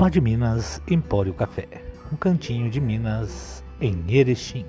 Pá de Minas Empório Café, um cantinho de Minas em Erechim.